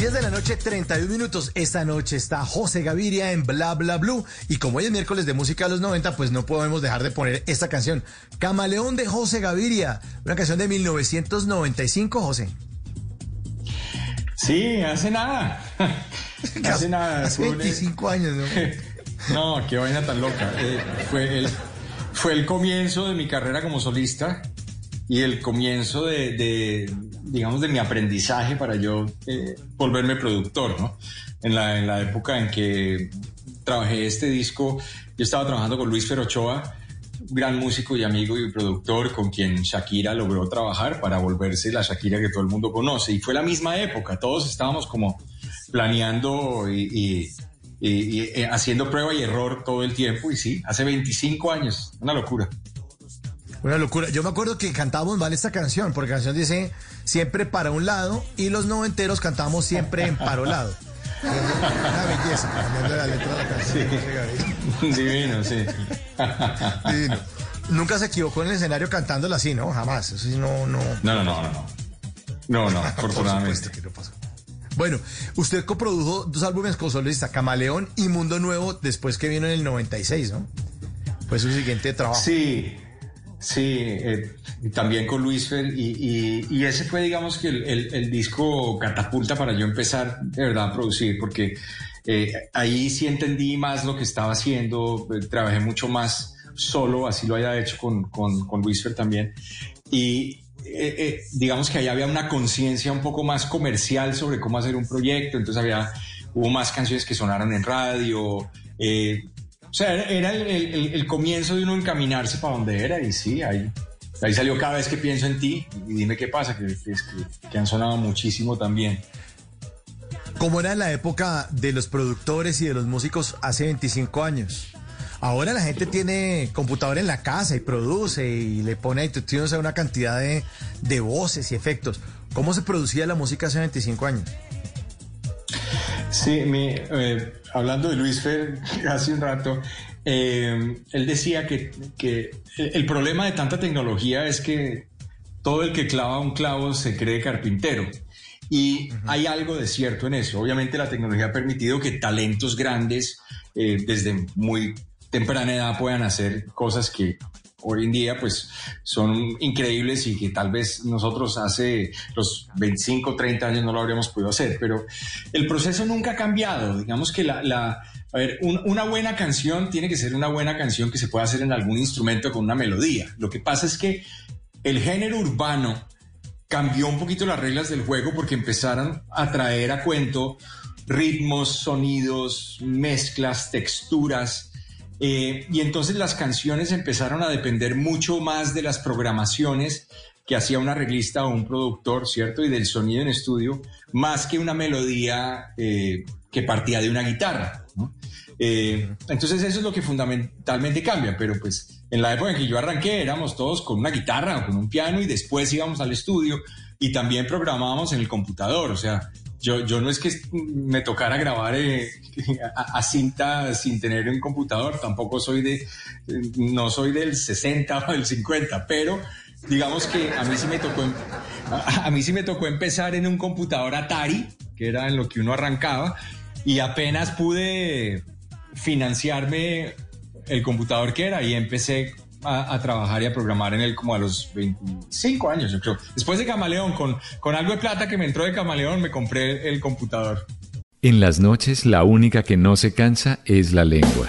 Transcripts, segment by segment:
10 de la noche, 31 minutos. Esta noche está José Gaviria en Bla Bla Blue. Y como hoy es miércoles de música de los 90, pues no podemos dejar de poner esta canción. Camaleón de José Gaviria. Una canción de 1995, José. Sí, hace nada. hace nada. Hace Fue un- 25 años, ¿no? No, qué vaina tan loca. Eh, fue, el, fue el comienzo de mi carrera como solista y el comienzo de, de, digamos, de mi aprendizaje para yo eh, volverme productor, ¿no? En la, en la época en que trabajé este disco, yo estaba trabajando con Luis Ferochoa, gran músico y amigo y productor con quien Shakira logró trabajar para volverse la Shakira que todo el mundo conoce. Y fue la misma época, todos estábamos como planeando y, y- y- y, eh, haciendo prueba y error todo el tiempo. Y sí, hace 25 años, una locura. Una locura. Yo me acuerdo que cantábamos mal esta canción, porque la canción dice siempre para un lado y los noventeros cantamos siempre en parolado. Una belleza, cambiando la letra de la canción. Divino, sí. Divino. Nunca se equivocó en el escenario cantándola así, ¿no? Jamás. Eso sí, no, no. No, no, no, no. No, no, Por afortunadamente. supuesto que no pasó. Bueno, usted coprodujo dos álbumes con solista, Camaleón y Mundo Nuevo, después que vino en el 96, ¿no? Fue su siguiente trabajo. Sí, sí, eh, también con Luis Fer, y, y- ese fue, digamos, que el, disco catapulta para yo empezar de verdad a producir, porque eh, ahí sí entendí más lo que estaba haciendo, eh, trabajé mucho más solo, así lo haya hecho con, con, con también, y digamos que ahí había una conciencia un poco más comercial sobre cómo hacer un proyecto, entonces había, hubo más canciones que sonaron en radio, eh, o sea, era el, comienzo de uno encaminarse para donde era y sí, ahí, ahí salió cada vez que pienso en ti y dime qué pasa, que, que, que- han sonado muchísimo también. ¿Cómo era la época de los productores y de los músicos hace 25 años? Ahora la gente tiene computador en la casa y produce y le pone a una cantidad de, de voces y efectos. ¿Cómo se producía la música hace 25 años? Sí, mi, eh, hablando de Luis Fer hace un rato, eh, él decía que, que el, el problema de tanta tecnología es que todo el que clava un clavo se cree carpintero. Y hay algo de cierto en eso. Obviamente la tecnología ha permitido que talentos grandes eh, desde muy temprana edad puedan hacer cosas que hoy en día pues son increíbles y que tal vez nosotros hace los 25, 30 años no lo habríamos podido hacer, pero el proceso nunca ha cambiado. Digamos que la, a ver, un- una buena canción tiene que ser una buena canción que se pueda hacer en algún instrumento con una melodía. Lo que pasa es que el género urbano cambió un poquito las reglas del juego porque empezaron a traer a cuento ritmos, sonidos, mezclas, texturas. Eh, y entonces las canciones empezaron a depender mucho más de las programaciones que hacía un arreglista o un productor, ¿cierto? Y del sonido en estudio, más que una melodía eh, que partía de una guitarra. Eh, entonces eso es lo que fundamentalmente cambia, pero pues en la época en que yo arranqué éramos todos con una guitarra o con un piano y después íbamos al estudio y también programábamos en el computador, o sea, yo, yo no es que me tocara grabar eh, a, cinta sin tener un computador, tampoco soy de, no soy del 60 o del 50, pero digamos que a mí sí me tocó, em- a mí sí me tocó empezar en un computador Atari, que era en lo que uno arrancaba, y apenas pude financiarme el computador que era y empecé a, trabajar y a programar en él como a los 25 años, yo creo. Después de Camaleón, con, con algo de plata que me entró de Camaleón, me compré el computador. En las noches la única que no se cansa es la lengua.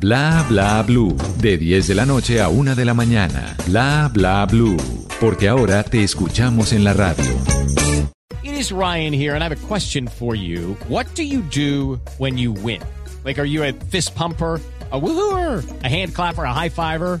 Bla bla blue. De 10 de la noche a 1 de la mañana. Bla bla blue. Porque ahora te escuchamos en la radio. It is Ryan here, and I have a question for you. What do you do when you win? Like, are you a fist pumper? A woohooer, a hand clapper, a high fiver.